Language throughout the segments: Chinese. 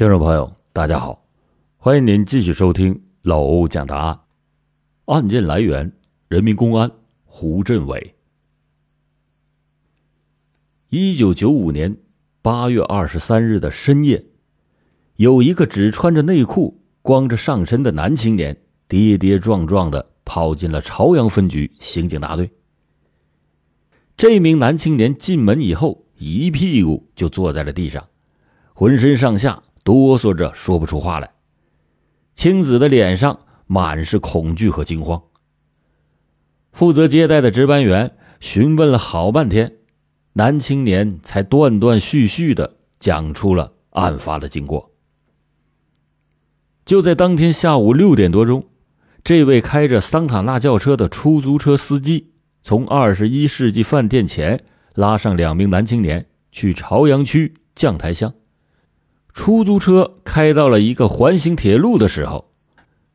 听众朋友，大家好，欢迎您继续收听老欧讲答案。案件来源：人民公安胡振伟。一九九五年八月二十三日的深夜，有一个只穿着内裤、光着上身的男青年，跌跌撞撞的跑进了朝阳分局刑警大队。这名男青年进门以后，一屁股就坐在了地上，浑身上下。哆嗦着说不出话来，青子的脸上满是恐惧和惊慌。负责接待的值班员询问了好半天，男青年才断断续续的讲出了案发的经过。就在当天下午六点多钟，这位开着桑塔纳轿车的出租车司机从二十一世纪饭店前拉上两名男青年去朝阳区将台乡。出租车开到了一个环形铁路的时候，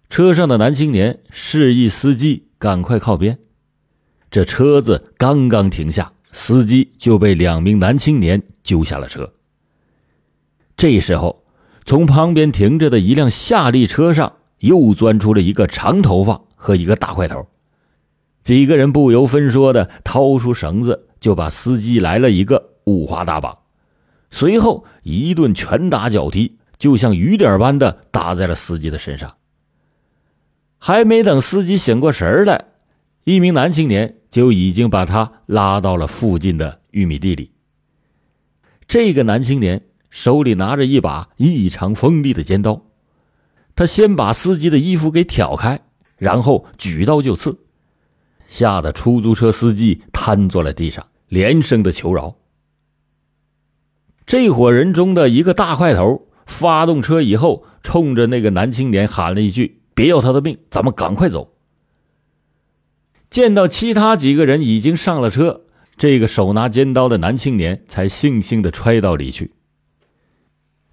车上的男青年示意司机赶快靠边。这车子刚刚停下，司机就被两名男青年揪下了车。这时候，从旁边停着的一辆夏利车上又钻出了一个长头发和一个大块头，几个人不由分说的掏出绳子，就把司机来了一个五花大绑。随后一顿拳打脚踢，就像雨点般的打在了司机的身上。还没等司机醒过神来，一名男青年就已经把他拉到了附近的玉米地里。这个男青年手里拿着一把异常锋利的尖刀，他先把司机的衣服给挑开，然后举刀就刺，吓得出租车司机瘫坐在地上，连声的求饶。这伙人中的一个大块头发动车以后，冲着那个男青年喊了一句：“别要他的命，咱们赶快走。”见到其他几个人已经上了车，这个手拿尖刀的男青年才悻悻的揣到里去。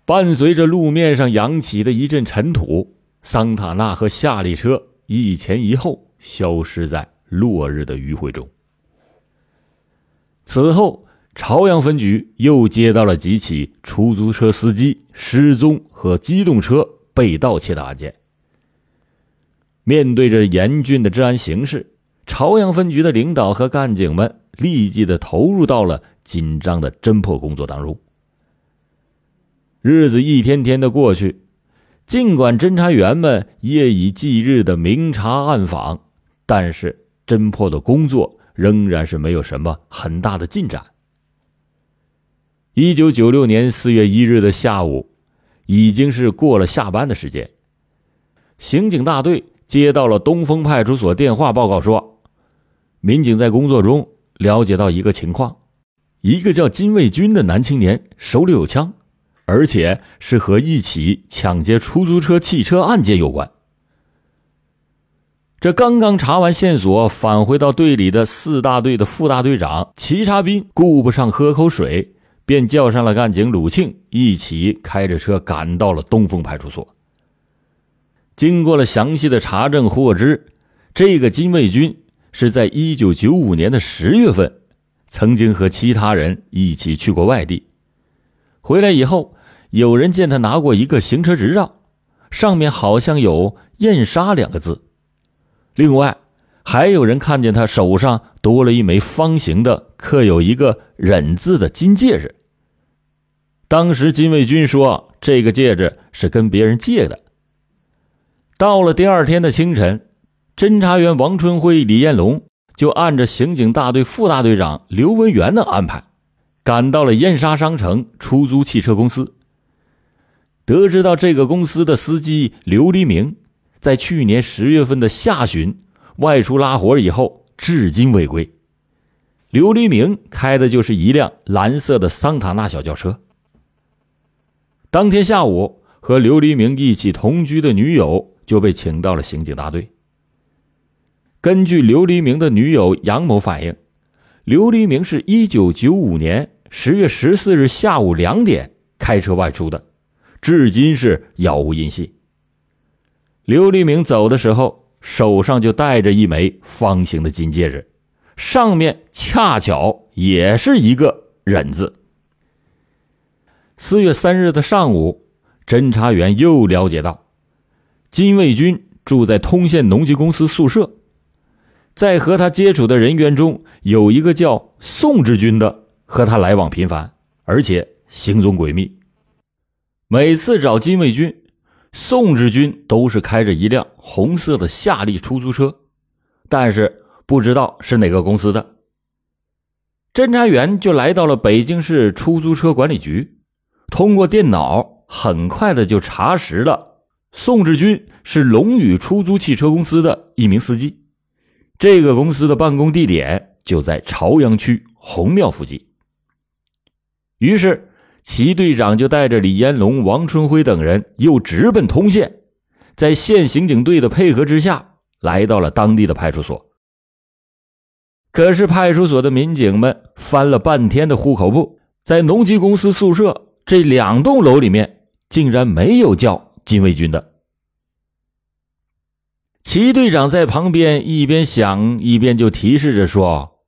伴随着路面上扬起的一阵尘土，桑塔纳和夏利车一前一后消失在落日的余晖中。此后。朝阳分局又接到了几起出租车司机失踪和机动车被盗窃的案件。面对着严峻的治安形势，朝阳分局的领导和干警们立即的投入到了紧张的侦破工作当中。日子一天天的过去，尽管侦查员们夜以继日的明察暗访，但是侦破的工作仍然是没有什么很大的进展。一九九六年四月一日的下午，已经是过了下班的时间。刑警大队接到了东风派出所电话报告说，民警在工作中了解到一个情况：一个叫金卫军的男青年手里有枪，而且是和一起抢劫出租车汽车案件有关。这刚刚查完线索，返回到队里的四大队的副大队长齐查斌顾不上喝口水。便叫上了干警鲁庆，一起开着车赶到了东风派出所。经过了详细的查证，获知这个金卫军是在一九九五年的十月份，曾经和其他人一起去过外地。回来以后，有人见他拿过一个行车执照，上面好像有“燕沙”两个字。另外，还有人看见他手上多了一枚方形的、刻有一个“忍”字的金戒指。当时金卫军说：“这个戒指是跟别人借的。”到了第二天的清晨，侦查员王春辉、李彦龙就按着刑警大队副大队长刘文元的安排，赶到了燕莎商城出租汽车公司。得知到这个公司的司机刘黎明，在去年十月份的下旬外出拉活以后，至今未归。刘黎明开的就是一辆蓝色的桑塔纳小轿车。当天下午，和刘黎明一起同居的女友就被请到了刑警大队。根据刘黎明的女友杨某反映，刘黎明是一九九五年十月十四日下午两点开车外出的，至今是杳无音信。刘黎明走的时候，手上就戴着一枚方形的金戒指，上面恰巧也是一个“忍”字。四月三日的上午，侦查员又了解到，金卫军住在通县农机公司宿舍，在和他接触的人员中，有一个叫宋志军的，和他来往频繁，而且行踪诡秘。每次找金卫军，宋志军都是开着一辆红色的夏利出租车，但是不知道是哪个公司的。侦查员就来到了北京市出租车管理局，通过电脑很快的就查实了宋志军是龙宇出租汽车公司的一名司机，这个公司的办公地点就在朝阳区红庙附近。于是，齐队长就带着李延龙、王春辉等人又直奔通县，在县刑警队的配合之下，来到了当地的派出所。可是派出所的民警们翻了半天的户口簿，在农机公司宿舍这两栋楼里面，竟然没有叫金卫军的。齐队长在旁边一边想一边就提示着说：“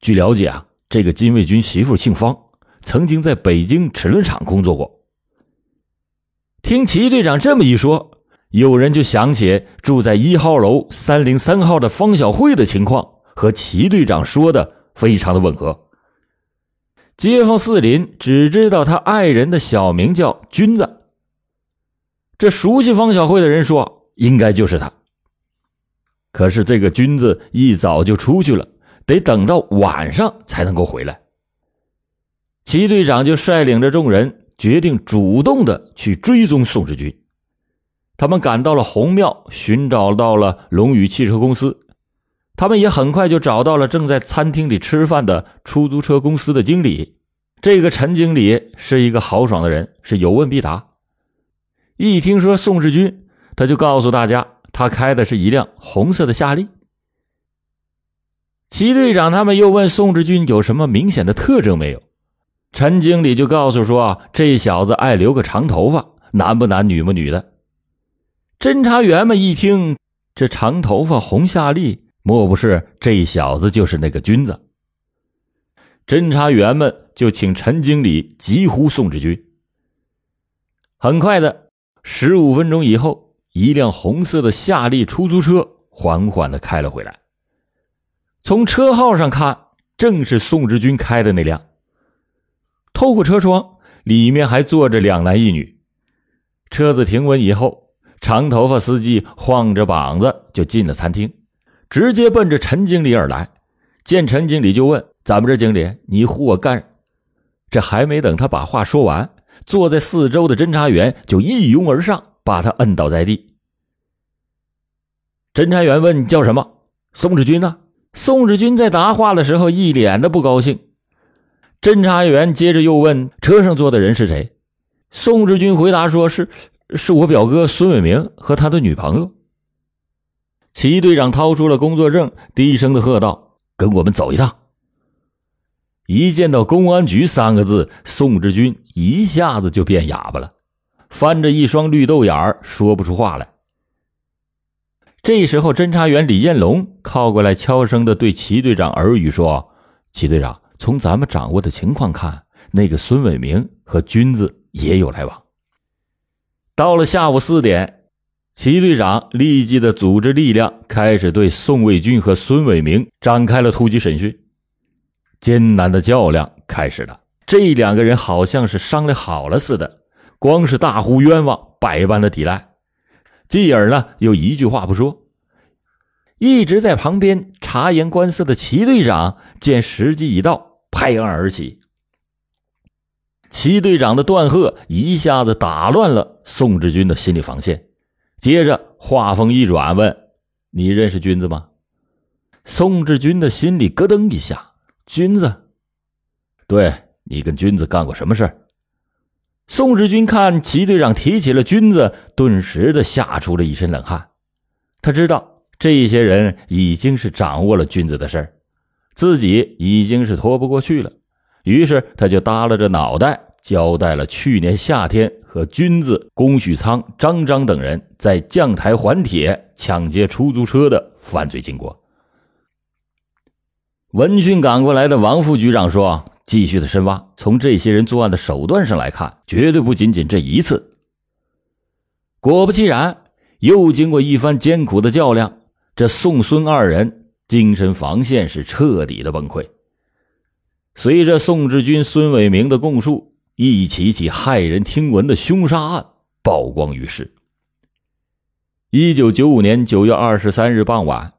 据了解啊，这个金卫军媳妇姓方，曾经在北京齿轮厂工作过。”听齐队长这么一说，有人就想起住在一号楼三零三号的方小慧的情况。和齐队长说的非常的吻合。街坊四邻只知道他爱人的小名叫君子。这熟悉方小慧的人说，应该就是他。可是这个君子一早就出去了，得等到晚上才能够回来。齐队长就率领着众人，决定主动的去追踪宋志军。他们赶到了红庙，寻找到了龙宇汽车公司。他们也很快就找到了正在餐厅里吃饭的出租车公司的经理。这个陈经理是一个豪爽的人，是有问必答。一听说宋志军，他就告诉大家，他开的是一辆红色的夏利。齐队长他们又问宋志军有什么明显的特征没有？陈经理就告诉说，这小子爱留个长头发，男不男女不女的。侦查员们一听，这长头发红夏利。莫不是这小子就是那个君子？侦查员们就请陈经理急呼宋志军。很快的，十五分钟以后，一辆红色的夏利出租车缓缓的开了回来。从车号上看，正是宋志军开的那辆。透过车窗，里面还坐着两男一女。车子停稳以后，长头发司机晃着膀子就进了餐厅。直接奔着陈经理而来，见陈经理就问：“咱们这，经理，你呼我干？”这还没等他把话说完，坐在四周的侦查员就一拥而上，把他摁倒在地。侦查员问：“叫什么？”宋志军呢？宋志军在答话的时候一脸的不高兴。侦查员接着又问：“车上坐的人是谁？”宋志军回答说：“是，是我表哥孙伟明和他的女朋友。”齐队长掏出了工作证，低声的喝道：“跟我们走一趟。”一见到“公安局”三个字，宋志军一下子就变哑巴了，翻着一双绿豆眼儿，说不出话来。这时候，侦查员李彦龙靠过来，悄声的对齐队长耳语说：“齐队长，从咱们掌握的情况看，那个孙伟明和君子也有来往。”到了下午四点。齐队长立即的组织力量，开始对宋卫军和孙伟明展开了突击审讯。艰难的较量开始了。这两个人好像是商量好了似的，光是大呼冤枉，百般的抵赖，继而呢又一句话不说。一直在旁边察言观色的齐队长见时机已到，拍案而起。齐队长的断喝一下子打乱了宋志军的心理防线。接着话锋一转，问：“你认识君子吗？”宋志军的心里咯噔一下。君子，对你跟君子干过什么事宋志军看齐队长提起了君子，顿时的吓出了一身冷汗。他知道这些人已经是掌握了君子的事儿自己已经是拖不过去了。于是他就耷拉着脑袋，交代了去年夏天。和君子、龚许仓、张张等人在将台环铁抢劫出租车的犯罪经过。闻讯赶过来的王副局长说：“继续的深挖，从这些人作案的手段上来看，绝对不仅仅这一次。”果不其然，又经过一番艰苦的较量，这宋孙二人精神防线是彻底的崩溃。随着宋志军、孙伟明的供述，一起起骇人听闻的凶杀案曝光于世。一九九五年九月二十三日傍晚，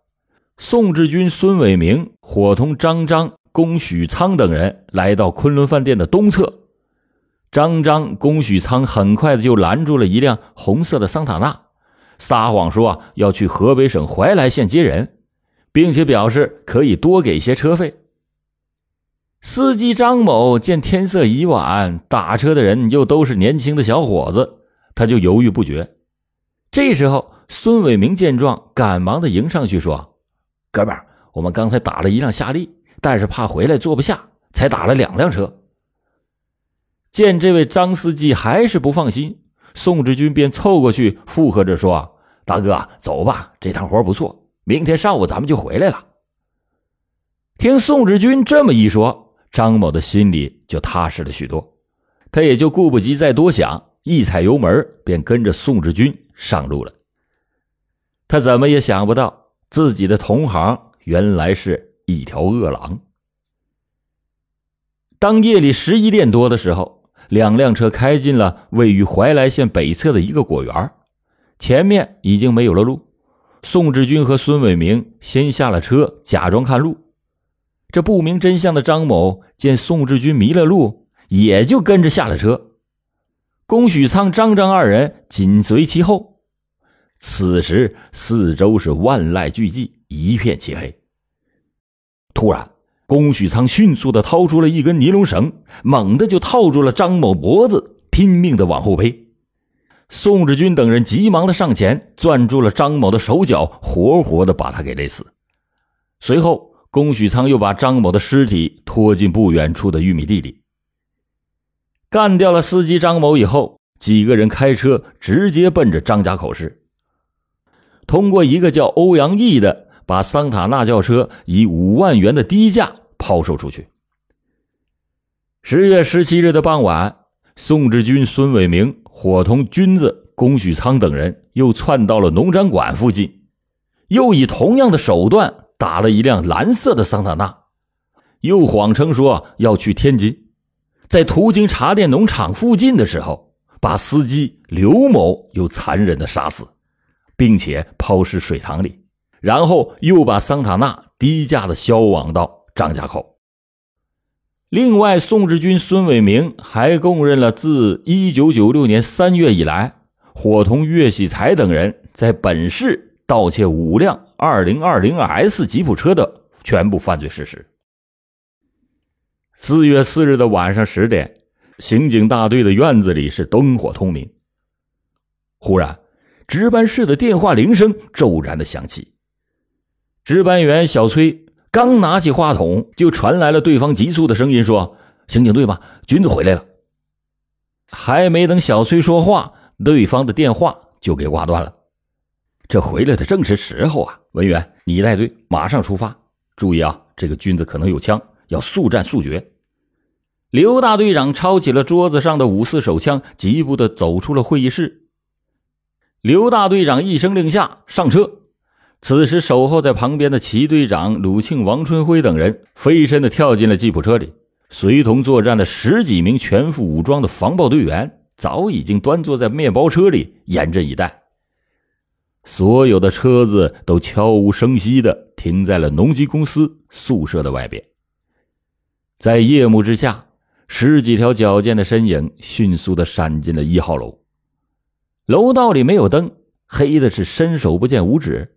宋志军、孙伟明伙同张张、龚许仓等人来到昆仑饭店的东侧。张张、龚许仓很快的就拦住了一辆红色的桑塔纳，撒谎说要去河北省怀来县接人，并且表示可以多给些车费。司机张某见天色已晚，打车的人又都是年轻的小伙子，他就犹豫不决。这时候，孙伟明见状，赶忙的迎上去说：“哥们儿，我们刚才打了一辆夏利，但是怕回来坐不下，才打了两辆车。”见这位张司机还是不放心，宋志军便凑过去附和着说：“大哥，走吧，这趟活不错，明天上午咱们就回来了。”听宋志军这么一说，张某的心里就踏实了许多，他也就顾不及再多想，一踩油门便跟着宋志军上路了。他怎么也想不到，自己的同行原来是一条恶狼。当夜里十一点多的时候。两辆车开进了位于怀来县北侧的一个果园，前面已经没有了路。宋志军和孙伟明先下了车，假装看路。这不明真相的张某见宋志军迷了路，也就跟着下了车。龚许仓、张张二人紧随其后。此时四周是万籁俱寂，一片漆黑。突然。龚许仓迅速的掏出了一根尼龙绳，猛地就套住了张某脖子，拼命的往后背。宋志军等人急忙的上前攥住了张某的手脚，活活的把他给勒死。随后，龚许仓又把张某的尸体拖进不远处的玉米地里。干掉了司机张某以后，几个人开车直接奔着张家口市。通过一个叫欧阳毅的。把桑塔纳轿车以五万元的低价抛售出去。十月十七日的傍晚，宋志军、孙伟明伙同军子、龚许仓等人又窜到了农展馆附近，又以同样的手段打了一辆蓝色的桑塔纳，又谎称说要去天津，在途经茶店农场附近的时候，把司机刘某又残忍的杀死，并且抛尸水塘里。然后又把桑塔纳低价的销往到张家口。另外，宋志军、孙伟明还供认了自一九九六年三月以来，伙同岳喜才等人在本市盗窃五辆二零二零 S 吉普车的全部犯罪事实。四月四日的晚上十点，刑警大队的院子里是灯火通明。忽然，值班室的电话铃声骤然的响起。值班员小崔刚拿起话筒，就传来了对方急促的声音：“说，刑警队吧，军子回来了。”还没等小崔说话，对方的电话就给挂断了。这回来的正是时候啊！文员，你带队马上出发，注意啊，这个军子可能有枪，要速战速决。刘大队长抄起了桌子上的五四手枪，急步的走出了会议室。刘大队长一声令下，上车。此时，守候在旁边的齐队长鲁庆、王春辉等人飞身的跳进了吉普车里，随同作战的十几名全副武装的防暴队员早已经端坐在面包车里严阵以待。所有的车子都悄无声息的停在了农机公司宿舍的外边。在夜幕之下，十几条矫健的身影迅速的闪进了一号楼。楼道里没有灯，黑的是伸手不见五指。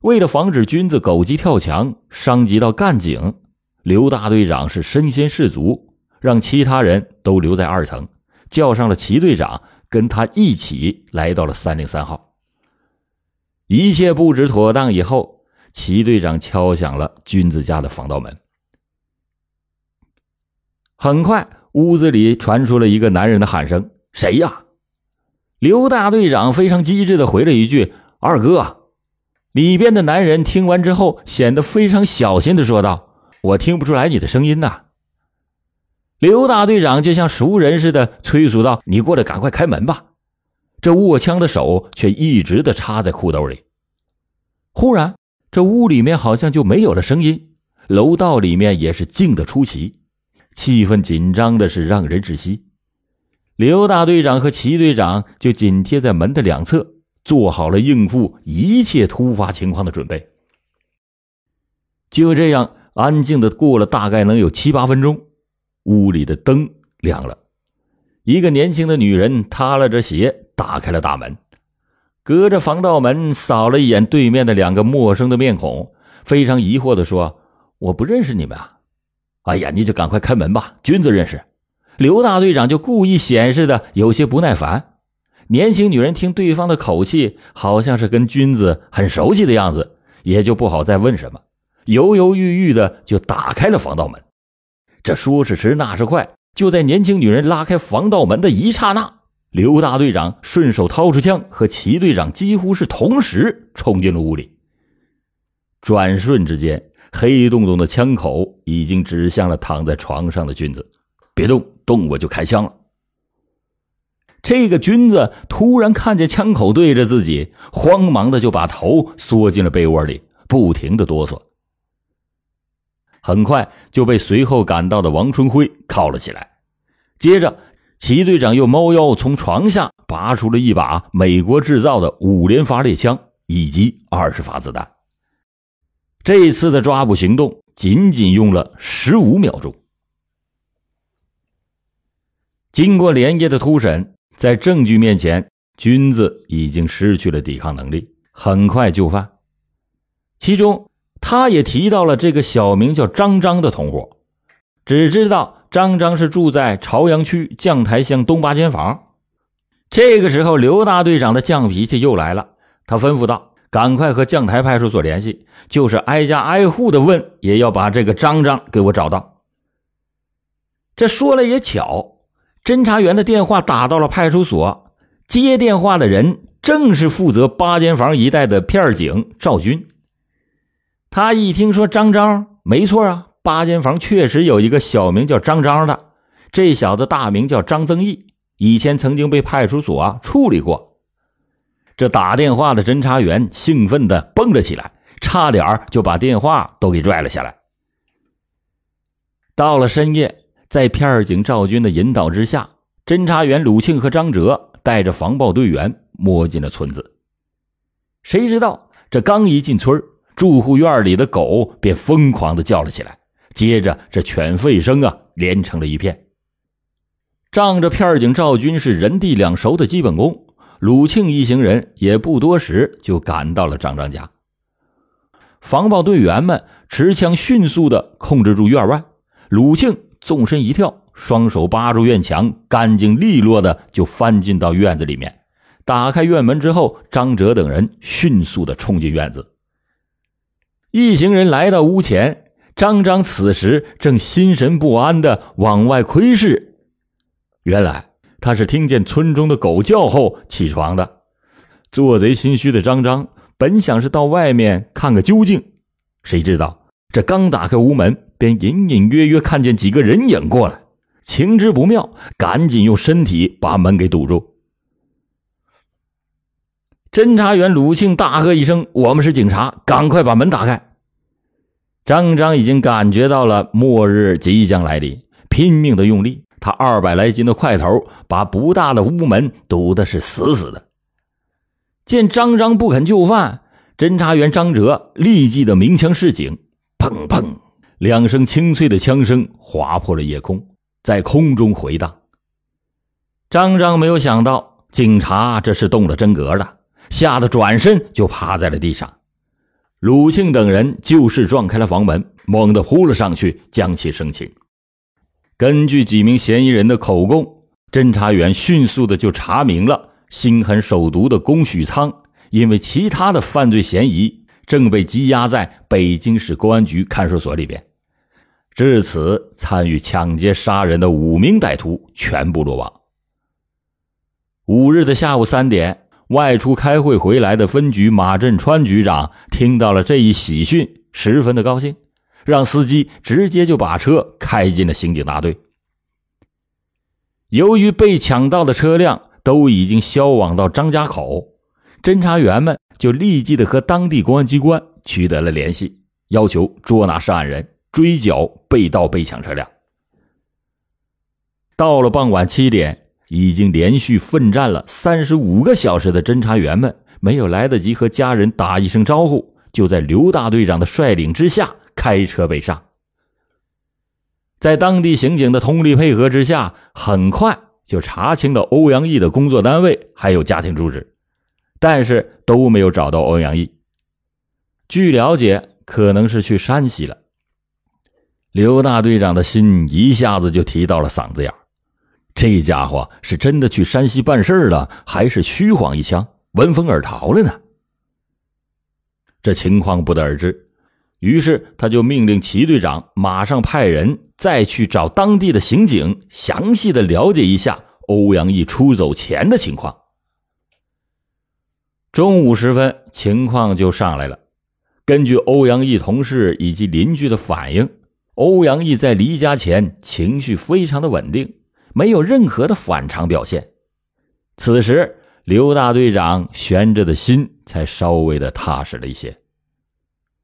为了防止军子狗急跳墙伤及到干警，刘大队长是身先士卒，让其他人都留在二层，叫上了齐队长，跟他一起来到了三零三号。一切布置妥当以后，齐队长敲响了君子家的防盗门。很快，屋子里传出了一个男人的喊声：“谁呀？”刘大队长非常机智的回了一句：“二哥。”里边的男人听完之后，显得非常小心的说道：“我听不出来你的声音呐。”刘大队长就像熟人似的催促道：“你过来，赶快开门吧。”这握枪的手却一直的插在裤兜里。忽然，这屋里面好像就没有了声音，楼道里面也是静得出奇，气氛紧张的是让人窒息。刘大队长和齐队长就紧贴在门的两侧，做好了应付一切突发情况的准备。就这样，安静的过了大概能有七八分钟，屋里的灯亮了，一个年轻的女人踏了着鞋打开了大门，隔着防盗门扫了一眼对面的两个陌生的面孔，非常疑惑的说：“我不认识你们啊！”“哎呀，你就赶快开门吧，君子认识。”刘大队长就故意显示的有些不耐烦。年轻女人听对方的口气，好像是跟君子很熟悉的样子，也就不好再问什么，犹犹豫豫的就打开了防盗门。这说时迟，那时快，就在年轻女人拉开防盗门的一刹那，刘大队长顺手掏出枪，和齐队长几乎是同时冲进了屋里。转瞬之间，黑洞洞的枪口已经指向了躺在床上的君子。别动！动我就开枪了。这个君子突然看见枪口对着自己，慌忙的就把头缩进了被窝里，不停的哆嗦。很快就被随后赶到的王春辉铐了起来。接着，齐队长又猫腰从床下拔出了一把美国制造的五连发猎枪以及二十发子弹。这次的抓捕行动仅仅用了十五秒钟。经过连夜的突审，在证据面前，君子已经失去了抵抗能力，很快就范。其中，他也提到了这个小名叫张张的同伙，只知道张张是住在朝阳区将台乡东八间房。这个时候，刘大队长的犟脾气又来了，他吩咐道：“赶快和将台派出所联系，就是挨家挨户的问，也要把这个张张给我找到。”这说了也巧。侦查员的电话打到了派出所，接电话的人正是负责八间房一带的片警赵军。他一听说张张，没错啊，八间房确实有一个小名叫张张的，这小子大名叫张增义，以前曾经被派出所啊处理过。这打电话的侦查员兴奋的蹦了起来，差点就把电话都给拽了下来。到了深夜。在片警赵军的引导之下，侦查员鲁庆和张哲带着防暴队员摸进了村子。谁知道这刚一进村，住户院里的狗便疯狂的叫了起来，接着这犬吠声啊连成了一片。仗着片警赵军是人地两熟的基本功，鲁庆一行人也不多时就赶到了张张家。防暴队员们持枪迅速的控制住院外，鲁庆。纵身一跳，双手扒住院墙，干净利落的就翻进到院子里面。打开院门之后，张哲等人迅速的冲进院子。一行人来到屋前，张张此时正心神不安的往外窥视。原来他是听见村中的狗叫后起床的。做贼心虚的张张本想是到外面看个究竟，谁知道。这刚打开屋门，便隐隐约约看见几个人影过来，情知不妙，赶紧用身体把门给堵住。侦查员鲁庆大喝一声：“我们是警察，赶快把门打开！”张张已经感觉到了末日即将来临，拼命的用力，他二百来斤的块头把不大的屋门堵的是死死的。见张张不肯就范，侦查员张哲立即的鸣枪示警。砰砰！两声清脆的枪声划破了夜空，在空中回荡。张张没有想到，警察这是动了真格的，吓得转身就趴在了地上。鲁庆等人就势撞开了房门，猛地扑了上去，将其生擒。根据几名嫌疑人的口供，侦查员迅速的就查明了心狠手毒的龚许仓，因为其他的犯罪嫌疑。正被羁押在北京市公安局看守所里边。至此，参与抢劫杀人的五名歹徒全部落网。五日的下午三点，外出开会回来的分局马振川局长听到了这一喜讯，十分的高兴，让司机直接就把车开进了刑警大队。由于被抢到的车辆都已经销往到张家口，侦查员们就立即的和当地公安机关取得了联系，要求捉拿涉案人，追缴被盗被抢车辆。到了傍晚七点，已经连续奋战了三十五个小时的侦查员们，没有来得及和家人打一声招呼，就在刘大队长的率领之下开车北上。在当地刑警的通力配合之下，很快。就查清了欧阳毅的工作单位还有家庭住址，但是都没有找到欧阳毅。据了解，可能是去山西了。刘大队长的心一下子就提到了嗓子眼这家伙是真的去山西办事了，还是虚晃一枪，闻风而逃了呢？这情况不得而知。于是他就命令齐队长马上派人再去找当地的刑警，详细的了解一下欧阳毅出走前的情况。中午时分，情况就上来了。根据欧阳毅同事以及邻居的反映，欧阳毅在离家前情绪非常的稳定，没有任何的反常表现。此时，刘大队长悬着的心才稍微的踏实了一些。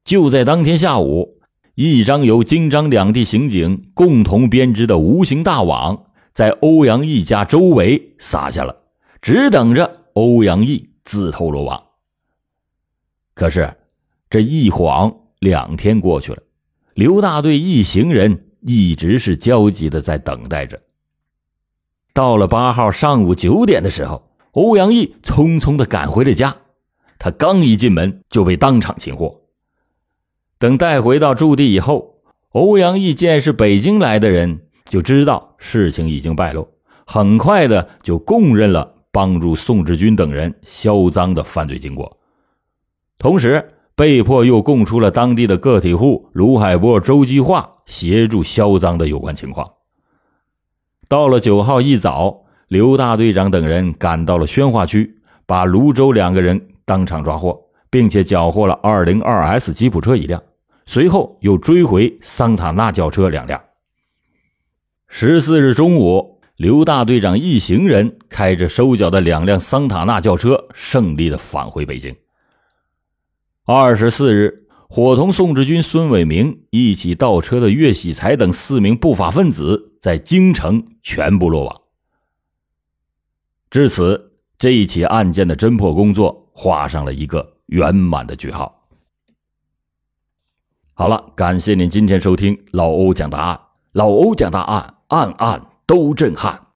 就在当天下午，一张由京张两地刑警共同编织的无形大网，在欧阳毅家周围撒下了，只等着欧阳毅自投罗网。可是，这一晃两天过去了，刘大队一行人一直是焦急的在等待着。到了八号上午九点的时候，欧阳毅匆匆的赶回了家，他刚一进门就被当场擒获。等带回到驻地以后，欧阳毅见是北京来的人，就知道事情已经败露，很快的就供认了帮助宋志军等人销赃的犯罪经过，同时被迫又供出了当地的个体户卢海波、周继化协助销赃的有关情况。到了九号一早，刘大队长等人赶到了宣化区，把卢州两个人当场抓获，并且缴获了二零二 S 吉普车一辆。随后又追回桑塔纳轿车两辆。十四日中午，刘大队长一行人开着收缴的两辆桑塔纳轿车，胜利的返回北京。二十四日，伙同宋志军、孙伟明一起倒车的岳喜才等四名不法分子在京城全部落网。至此，这一起案件的侦破工作画上了一个圆满的句号。好了，感谢您今天收听老欧讲答案。老欧讲答案，案案都震撼。